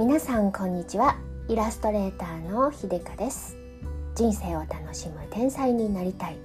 皆さんこんにちは。イラストレーターの秀香です。人生を楽しむ天才になりたい。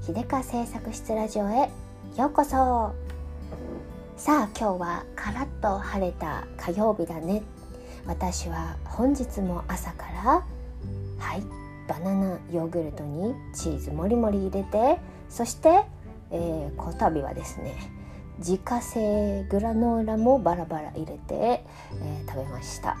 秀香製作室ラジオへ。ようこそ。さあ今日はカラッと晴れた火曜日だね。私は本日も朝からはいバナナヨーグルトにチーズもりもり入れてそして、えー、こたびはですね自家製グラノーラもバラバラ入れて、えー、食べました。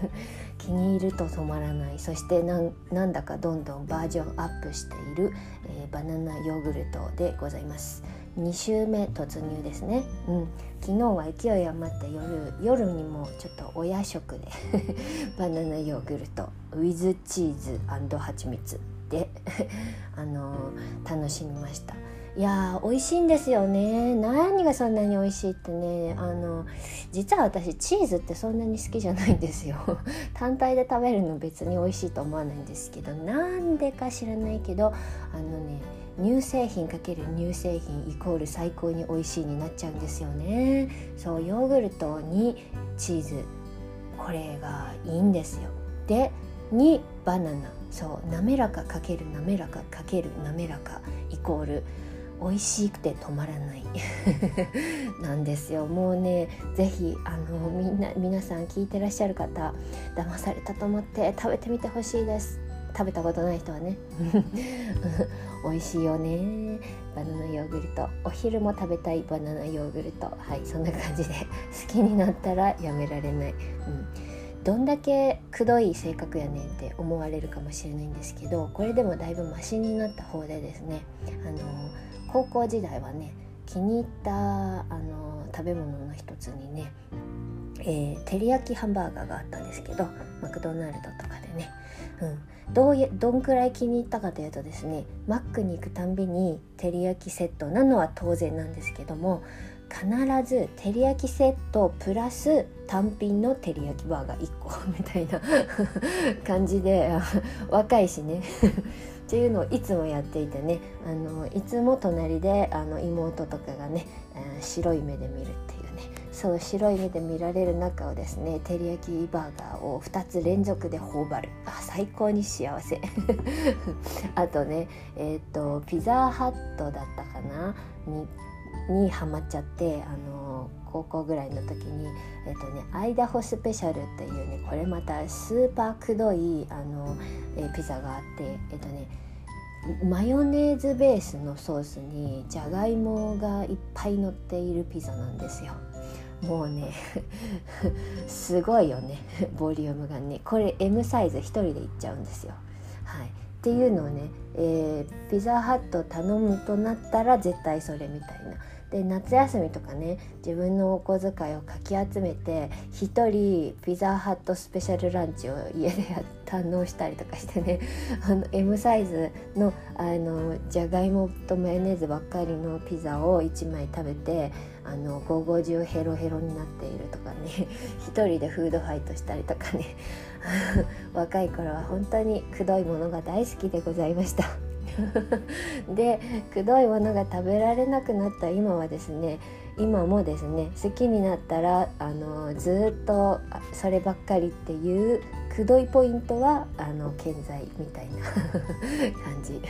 気に入ると止まらない。そしてなんだかどんどんバージョンアップしている、えー、バナナヨーグルトでございます。2週目突入ですね、うん、昨日は勢い余って夜夜にもちょっとお夜食で バナナヨーグルトウィズチーズ蜂蜜で あのー、楽しみました。いやー美味しいんですよね。何がそんなに美味しいってね。あの実は私チーズってそんなに好きじゃないんですよ。単体で食べるの別に美味しいと思わないんですけどなんでか知らないけどあのね乳製品かける乳製品イコール最高に美味しいになっちゃうんですよね。そうヨーグルトにチーズ。これがいいんですよ。でにバナナ。そう滑らかかける滑らかかける滑らかイコール美味しくて止まらない。なんですよ。もうね是非あのみんな皆さん聞いてらっしゃる方騙されたと思って食べてみてほしいです。食べたことない人はね。美味しいよね。バナナヨーグルト。お昼も食べたいバナナヨーグルト。はいそんな感じで。好きになったらやめられない、うん。どんだけくどい性格やねんって思われるかもしれないんですけどこれでもだいぶマシになった方でですねあの高校時代はね気に入ったあの食べ物の一つにね、えー、照り焼きハンバーガーがあったんですけどマクドナルドとかでね、うん、どうどんくらい気に入ったかというとですねマックに行くたんびに照り焼きセットなのは当然なんですけども必ず照り焼きセットプラス単品の照り焼きバーガー1個みたいな 感じで 若いしね。っていうのをいつもやっていてね。あのいつも隣であの妹とかがね、えー、白い目で見るっていうね。そう白い目で見られる中をですね照り焼きバーガーを2つ連続で頬張る。あ最高に幸せ。あとねえっ、ー、とピザハットだったかな？ににハマっちゃってあの高校ぐらいの時に、えっとね、アイダホスペシャルっていうねこれまたスーパーくどいあの、えピザがあってえっとねマヨネーズベースのソースにじゃがいもがいっぱい乗っているピザなんですよ。もうね すごいよねボリュームがねこれ M サイズ1人でいっちゃうんですよ。はい、っていうのをね、えー、ピザハット頼むとなったら絶対それみたいなで夏休みとかね自分のお小遣いをかき集めて1人ピザハットスペシャルランチを家で堪能したりとかしてね あの M サイズのあのじゃがいもとマヨネーズばっかりのピザを1枚食べてあの午後中ヘロヘロになっているとかね 1人でフードファイトしたりとかね 若い頃は本当にくどいものが大好きでございました。でくどいものが食べられなくなった。今はですね今もですね好きになったらあのずっとそればっかりっていうくどいポイントはあの健在みたいな 感じ。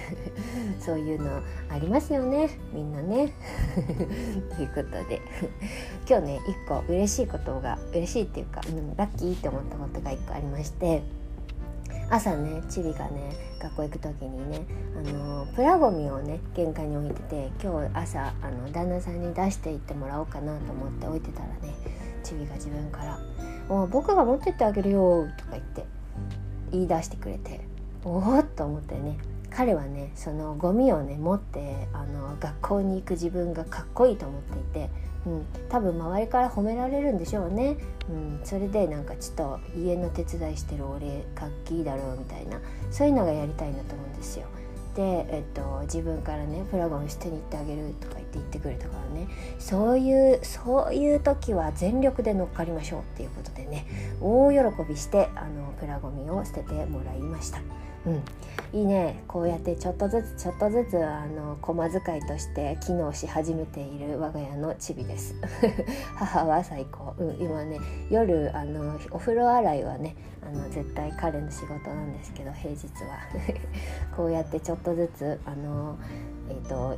そういうのありますよね。みんなね。ということで。今日ね一個嬉しいことが嬉しいっていうか、うん、ラッキーって思ったことが一個ありまして。朝ねチビがね学校行く時にねあのプラゴミをね玄関に置いてて今日朝あの旦那さんに出していってもらおうかなと思って置いてたらねチビが自分から「お僕が持ってってあげるよ」とか言って言い出してくれておおっと思ってね彼はねそのゴミをね持ってあの学校に行く自分がかっこいいと思っていてうん、多分周りから褒められるんでしょうね、うん、それでなんかちょっと家の手伝いしてる俺かっきいだろうみたいなそういうのがやりたいんだと思うんですよ。で、えっと、自分からねプラゴン捨てに行ってあげるとか言って言ってくれたからねそういうそういう時は全力で乗っかりましょうっていうことでね大喜びしてあのプラゴミを捨ててもらいました。うん。いいね。こうやってちょっとずつちょっとずつあの駒使いとして機能し始めている我が家のチビです。母は最高、うん、今ね夜あのお風呂洗いはねあの絶対彼の仕事なんですけど平日は。こうやってちょっとずつあのえっ、ー、と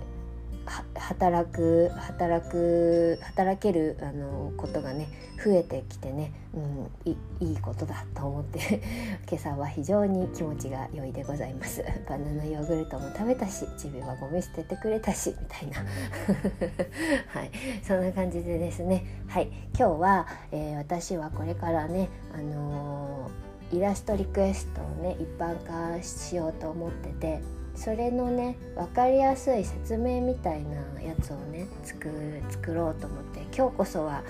働く働く働けるあのことがね増えてきてね、うん、いいいことだと思って 今朝は非常に気持ちが良いでございます。バナナヨーグルトも食べたしチビはゴミ捨ててくれたしみたいな。はい。そんな感じでですね。はい。今日は、えー、私はこれからねあのー、イラストリクエストをね一般化しようと思っててそれのね分かりやすい説明みたいなやつをね作作ろうと思って今日こそは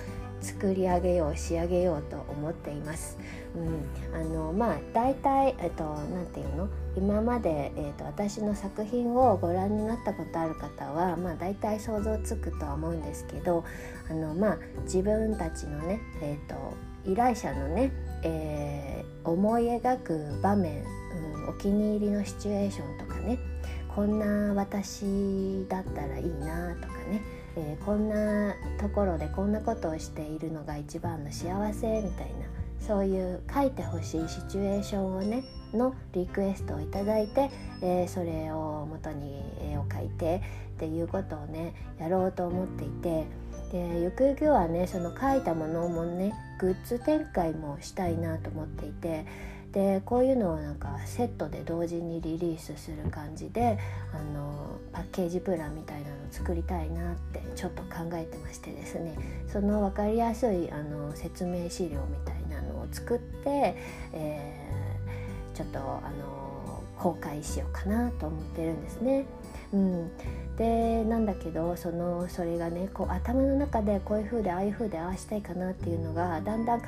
作り上げよう仕上げようと思っています。うん、あのまあ大体えっとなんていうの？今まで、えっと、私の作品をご覧になったことある方はまあ大体想像つくとは思うんですけどあのまあ自分たちのねえっと依頼者のね、えー、思い描く場面うんお気に入りのシチュエーションとかこんな私だったらいいなとかね、えー、こんなところでこんなことをしているのが一番の幸せみたいなそういう書いてほしいシチュエーションをねのリクエストをいただいて、えー、それを元に絵を描いてっていうことをねやろうと思っていてでゆくゆくはねその書いたものもねグッズ展開もしたいなと思っていてでこういうのをなんかセットで同時にリリースする感じであのパッケージプランみたいなのを作りたいなってちょっと考えてましてですねその分かりやすいあの説明資料みたいなのを作って、えー、ちょっとあの公開しようかなと思ってるんですね。うん、でなんだけどそのそれがねこう頭の中でこういう風でああいう風でああしたいかなっていうのがだんだん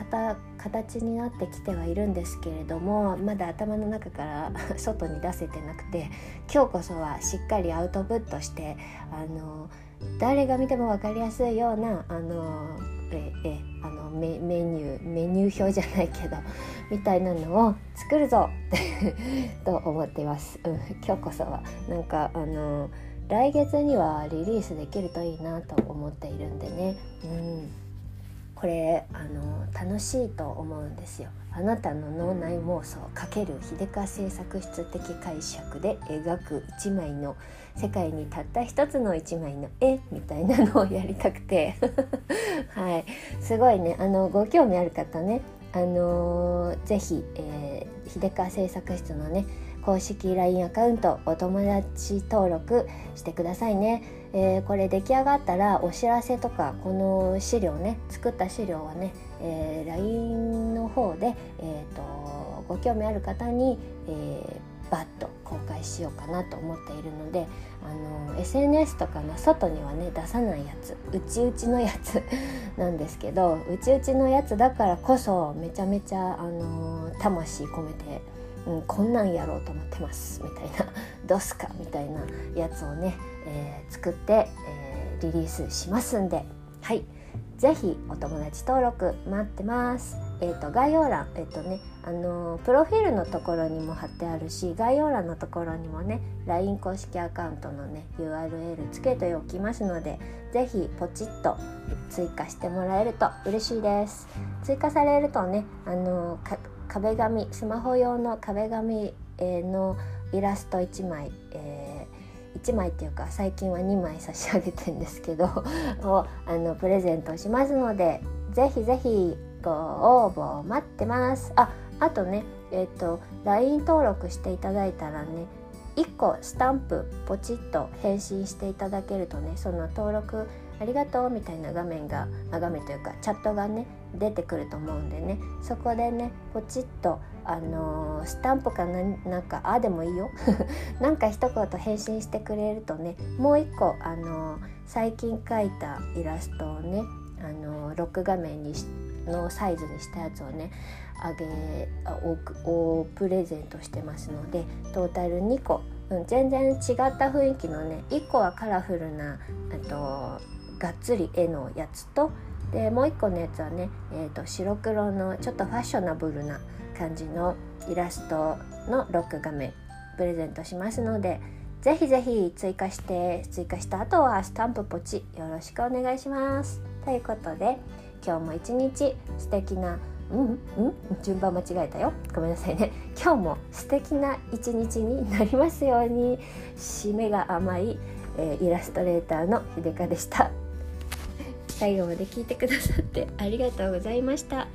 形になってきてはいるんですけれどもまだ頭の中から 外に出せてなくて今日こそはしっかりアウトプットしてあの誰が見ても分かりやすいようなあのええあのメメニューメニュー表じゃないけど みたいなのを作るぞ と思っています、うん、今日こそは。なんかあの来月にはリリースできるといいなと思っているんでね、うん、これあの楽しいと思うんですよ。あなたの脳内妄想×秀川製作室的解釈で描く一枚の世界にたった一つの一枚の絵みたいなのをやりたくて。はい。すごいね。あのご興味ある方ね。あのー、ぜひ、えー、秀川製作室のね公式 LINE アカウントお友達登録してくださいね、えー、これ出来上がったらお知らせとかこの資料ね作った資料はね、えー、LINE の方で、えーと、ご興味ある方に、えー、バッと公開しようかなと思っているのであの SNS とかの外にはね出さないやつうちうちのやつ なんですけどうちうちのやつだからこそめちゃめちゃあの魂込めてうん、こんなんやろうと思ってますみたいな どうすかみたいなやつをね、えー、作って、えー、リリースしますんではい是非お友達登録待ってます。えーと、概要欄、えーとねあのー、プロフィールのところにも貼ってあるし概要欄のところにもね LINE 公式アカウントのね URL つけておきますので是非ポチッと追加してもらえると嬉しいです。追加されるとねあの壁紙スマホ用の壁紙えのイラスト1枚、えー、1枚っていうか最近は2枚差し上げてんですけど をあのプレゼントしますのでぜひぜひご応募待ってます。ああとねえっ、ー、と LINE 登録していただいたらね1個スタンプポチッと返信していただけるとねその登録ありがとうみたいな画面が画面というかチャットがね出てくると思うんでね。そこでねポチッとあのー、スタンプかななんかあでもいいよ。なんか一言返信してくれるとねもう一個あのー、最近描いたイラストをねあのー、ロック画面にのサイズにしたやつをねあげおプレゼントしてますのでトータル2個、うん、全然違った雰囲気のね1個はカラフルなあとがっつり絵のやつとでもう一個のやつはね、えーと、白黒のちょっとファッショナブルな感じの、イラストのロック画面プレゼントしますのでぜひぜひ追加して追加した後はスタンプポチよろしくお願いします。ということで今日も一日素敵なうんうん順番間違えたよ。ごめんなさいね。今日も素敵な一日になりますように。締めが甘い、えー、イラストレーターの秀香でした。最後まで聞いてくださってありがとうございました。